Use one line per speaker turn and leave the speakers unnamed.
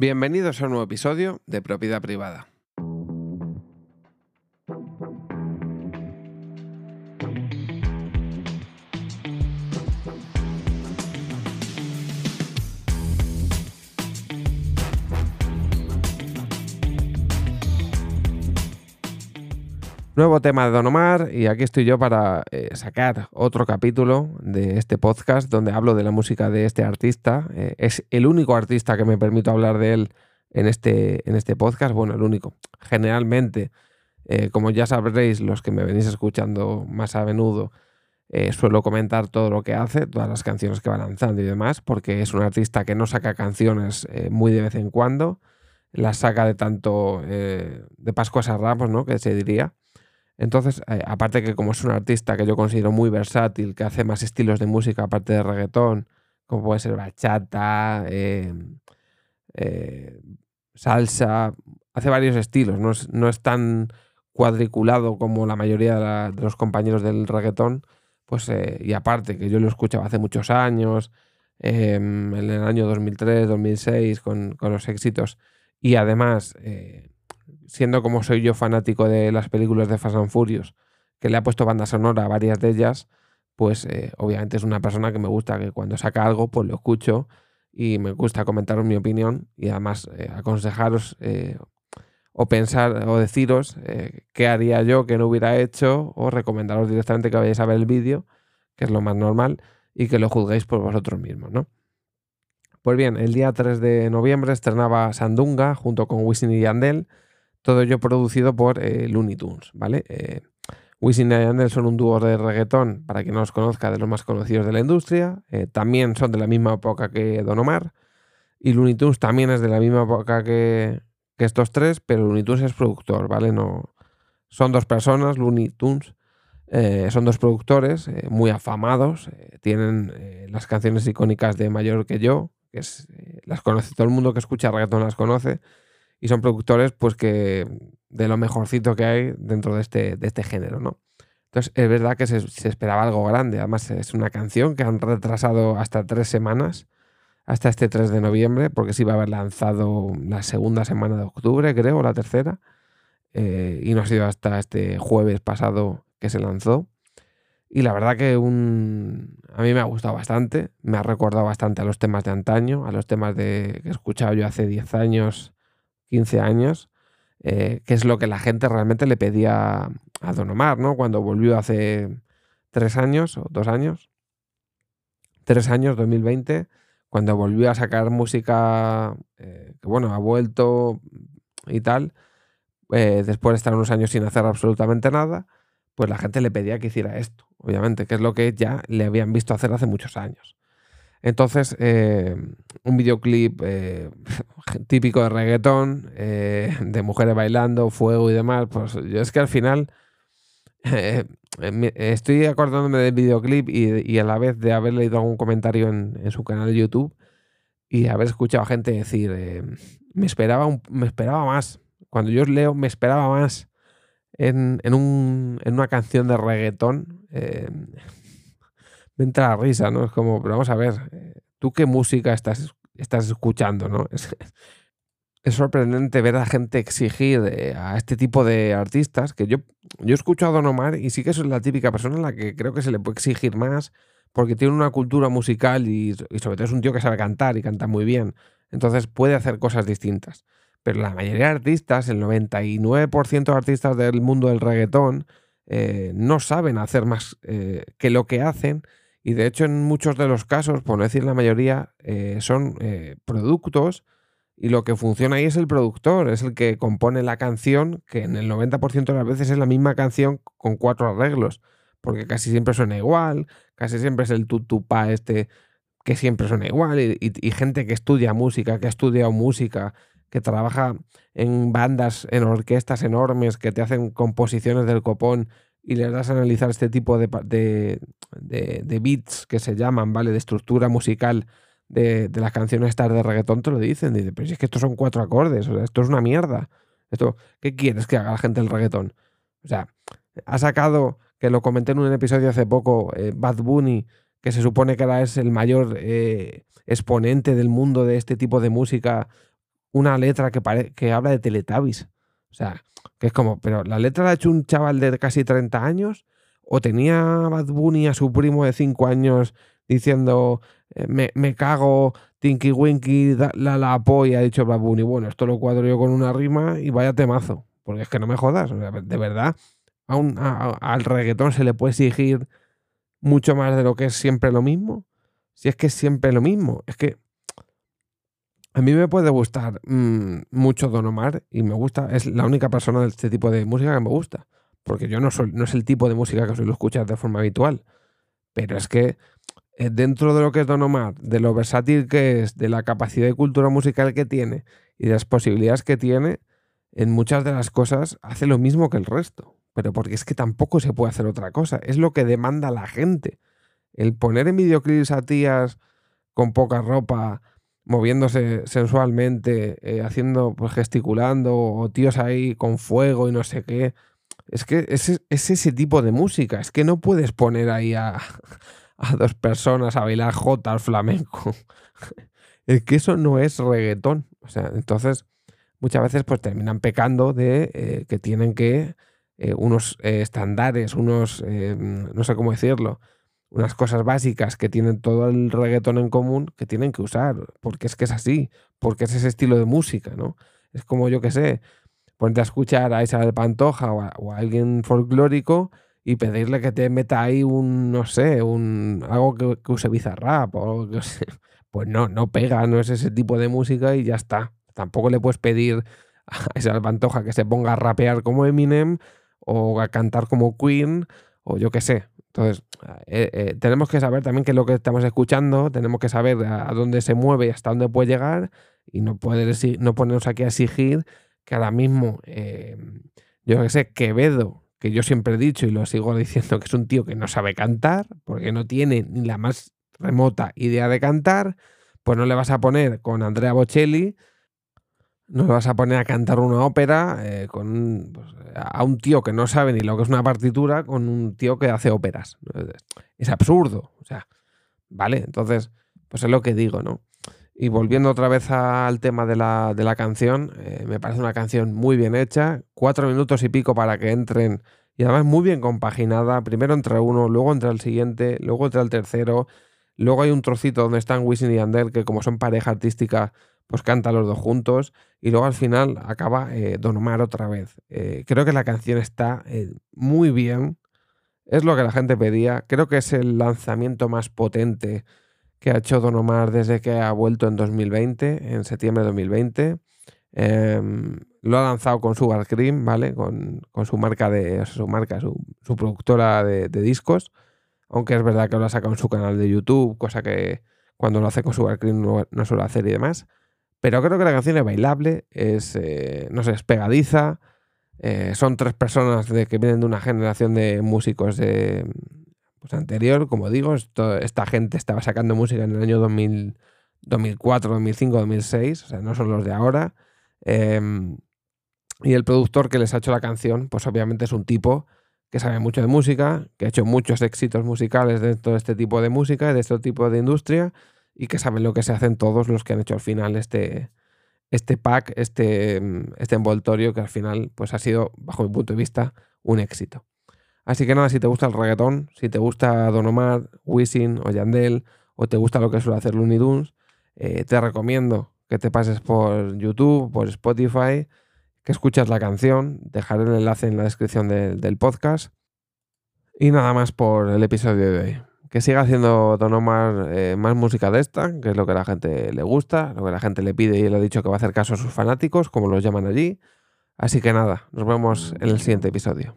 Bienvenidos a un nuevo episodio de Propiedad Privada. Nuevo tema de Don Omar y aquí estoy yo para eh, sacar otro capítulo de este podcast donde hablo de la música de este artista. Eh, es el único artista que me permito hablar de él en este, en este podcast. Bueno, el único. Generalmente, eh, como ya sabréis, los que me venís escuchando más a menudo, suelo comentar todo lo que hace, todas las canciones que va lanzando y demás, porque es un artista que no saca canciones muy de vez en cuando. Las saca de tanto de Pascuas a Ramos, ¿no? Que se diría entonces, eh, aparte que como es un artista que yo considero muy versátil, que hace más estilos de música aparte de reggaetón, como puede ser bachata, em, eh, salsa, hace varios estilos, no es, tan cuadriculado como la mayoría de, los compañeros del reggaetón, pues eh, y aparte que yo lo escuchaba hace muchos años, em, en el año 2003, 2006, con, con los éxitos, y además siendo como soy yo fanático de las películas de Fast and Furious, que le ha puesto banda sonora a varias de ellas, pues eh, obviamente es una persona que me gusta que cuando saca algo, pues lo escucho y me gusta comentaros mi opinión y además eh, aconsejaros eh, o pensar o deciros qué haría yo que no hubiera hecho o recomendaros directamente que vayáis a ver el vídeo, que es lo más normal, y que lo juzguéis por vosotros mismos, ¿no? Pues bien, el día 3 de noviembre estrenaba Sandunga junto con Wisin y Yandel todo ello producido por eh, Looney Tunes, ¿vale? Eh, Wisin y Yandel son un dúo de reggaetón, para quien no los conozca, de los más conocidos de la industria. Eh, también son de la misma época que Don Omar. Y Looney Tunes también es de la misma época que, estos tres, pero Looney Tunes es productor, ¿vale? No, son dos personas, Looney Tunes. son dos productores muy afamados. tienen las canciones icónicas de Mayor que yo, que es, las conoce todo el mundo que escucha reggaetón, las conoce y son productores pues que de lo mejorcito que hay dentro de este, de este género, ¿no? Entonces es verdad que se, esperaba algo grande, además es una canción que han retrasado hasta tres semanas, hasta este 3 de noviembre, porque se iba a haber lanzado la segunda semana de octubre, creo, o la tercera, eh, y no ha sido hasta este jueves pasado que se lanzó. Y la verdad que un... a mí me ha gustado bastante, me ha recordado bastante a los temas de antaño, a los temas de... que he escuchado yo hace 10 años 15 años, eh, que es lo que la gente realmente le pedía a Don Omar, ¿no? Cuando volvió hace tres años o dos años, tres años, 2020, cuando volvió a sacar música, eh, que bueno, ha vuelto y tal, eh, después de estar unos años sin hacer absolutamente nada, pues la gente le pedía que hiciera esto, obviamente, que es lo que ya le habían visto hacer hace muchos años. Entonces, eh, un videoclip eh, típico de reggaetón, eh, de mujeres bailando, fuego y demás, pues yo es que al final estoy acordándome del videoclip y, a la vez de haber leído algún comentario en, su canal de YouTube y haber escuchado a gente decir, me, esperaba me esperaba más. Cuando yo leo, me esperaba más en, en, un, en una canción de reggaetón me entra la risa, ¿no? Es como, pero vamos a ver, eh, ¿tú qué música estás, estás escuchando, no? Es, sorprendente ver a gente exigir eh, a este tipo de artistas, que yo, yo escucho a Don Omar y sí que es la típica persona a la que creo que se le puede exigir más, porque tiene una cultura musical y, y sobre todo es un tío que sabe cantar y canta muy bien. Entonces puede hacer cosas distintas. Pero la mayoría de artistas, el 99% de artistas del mundo del reggaetón, eh, no saben hacer más que lo que hacen y de hecho, en muchos de los casos, por no decir la mayoría, eh, son eh, productos y lo que funciona ahí es el productor, es el que compone la canción, que en el 90% de las veces es la misma canción con cuatro arreglos, porque casi siempre suena igual, casi siempre es el tutupá este que siempre suena igual, y, y gente que estudia música, que ha estudiado música, que trabaja en bandas, en orquestas enormes, que te hacen composiciones del copón y le das a analizar este tipo de, de, beats que se llaman, ¿vale? De estructura musical de, las canciones estas de reggaetón, te lo dicen. Dice, pero si es que estos son cuatro acordes, o sea, esto es una mierda. Esto, ¿Qué quieres que haga la gente del reggaetón? O sea, ha sacado, que lo comenté en un episodio hace poco, eh, Bad Bunny, que se supone que ahora es el mayor eh, exponente del mundo de este tipo de música, una letra que, que habla de Teletubbies. O sea, que es como, pero la letra la ha hecho un chaval de casi 30 años o tenía Bad Bunny a su primo de 5 años diciendo eh, me, cago, Tinky Winky, la la polla, ha dicho Bad Bunny. Bueno, esto lo cuadro yo con una rima y vaya temazo. Porque es que no me jodas, de verdad, a al reggaetón se le puede exigir mucho más de lo que es siempre lo mismo. Si es que es siempre lo mismo. Es que a mí me puede gustar mm, mucho Don Omar y me gusta, es la única persona de este tipo de música que me gusta. Porque yo no, soy, no es el tipo de música que suelo escuchar de forma habitual. Pero es que eh, dentro de lo que es Don Omar, de lo versátil que es, de la capacidad de cultura musical que tiene y de las posibilidades que tiene, en muchas de las cosas hace lo mismo que el resto. Pero porque es que tampoco se puede hacer otra cosa. Es lo que demanda la gente. El poner en videoclips a tías con poca ropa, moviéndose sensualmente, eh, haciendo, pues gesticulando, o tíos ahí con fuego y no sé qué. Es que es, es ese tipo de música. Es que no puedes poner ahí a, a dos personas a bailar jota al flamenco. es que eso no es reggaetón. O sea, entonces muchas veces pues terminan pecando de eh, que tienen que eh, unos estándares, unos, no sé cómo decirlo, unas cosas básicas que tienen todo el reggaetón en común que tienen que usar, porque es que es así, porque es ese estilo de música, ¿no? Es como yo que sé, ponerte a escuchar a Isabel Pantoja o a, alguien folclórico y pedirle que te meta ahí un, no sé, un algo que, use bizarrap o que Pues no, no pega, no es ese tipo de música y ya está. Tampoco le puedes pedir a esa Pantoja que se ponga a rapear como Eminem o a cantar como Queen o yo qué sé. Entonces, eh, eh, tenemos que saber también qué es lo que estamos escuchando, tenemos que saber a, dónde se mueve y hasta dónde puede llegar y no, poder, no ponernos aquí a exigir que ahora mismo, eh, yo qué sé, Quevedo que yo siempre he dicho y lo sigo diciendo que es un tío que no sabe cantar, porque no tiene ni la más remota idea de cantar, pues no le vas a poner con Andrea Bocelli, no le vas a poner a cantar una ópera eh, con pues, a un tío que no sabe ni lo que es una partitura con un tío que hace óperas. Es absurdo, o sea, ¿vale? Entonces, pues es lo que digo, ¿no? Y volviendo otra vez al tema de la, de la canción, eh, me parece una canción muy bien hecha, cuatro minutos y pico para que entren, y además muy bien compaginada, primero entre uno, luego entre el siguiente, luego entre el tercero, luego hay un trocito donde están Wisin y Andel, que como son pareja artística, pues cantan los dos juntos, y luego al final acaba eh, Don Omar otra vez. Eh, creo que la canción está muy bien, es lo que la gente pedía, creo que es el lanzamiento más potente que ha hecho Don Omar desde que ha vuelto en 2020, en septiembre de 2020. Em, lo ha lanzado con Cream, ¿vale? Con, su marca, de, su, marca su, productora de, discos. Aunque es verdad que lo ha sacado en su canal de YouTube, cosa que cuando lo hace con Sugar Cream no, suele hacer y demás. Pero creo que la canción es bailable, es, eh, no sé, es pegadiza. Eh, son tres personas de, que vienen de una generación de músicos de, pues anterior, como digo, esta gente estaba sacando música en el año 2004, 2005, 2006, o sea, no son los de ahora. Em, y el productor que les ha hecho la canción, pues obviamente es un tipo que sabe mucho de música, que ha hecho muchos éxitos musicales de todo este tipo de música, de este tipo de industria, y que saben lo que se hacen todos los que han hecho al final este, este pack, este, este envoltorio, que al final pues ha sido, bajo mi punto de vista, un éxito. Así que nada, si te gusta el reggaetón, si te gusta Don Omar, Wisin o Yandel, o te gusta lo que suele hacer Looney Tunes, eh, te recomiendo que te pases por YouTube, por Spotify, que escuchas la canción. Dejaré el enlace en la descripción del podcast. Y nada más por el episodio de hoy. Que siga haciendo Don Omar eh, más música de esta, que es lo que a la gente le gusta, lo que la gente le pide y él ha dicho que va a hacer caso a sus fanáticos, como los llaman allí. Así que nada, nos vemos en el siguiente episodio.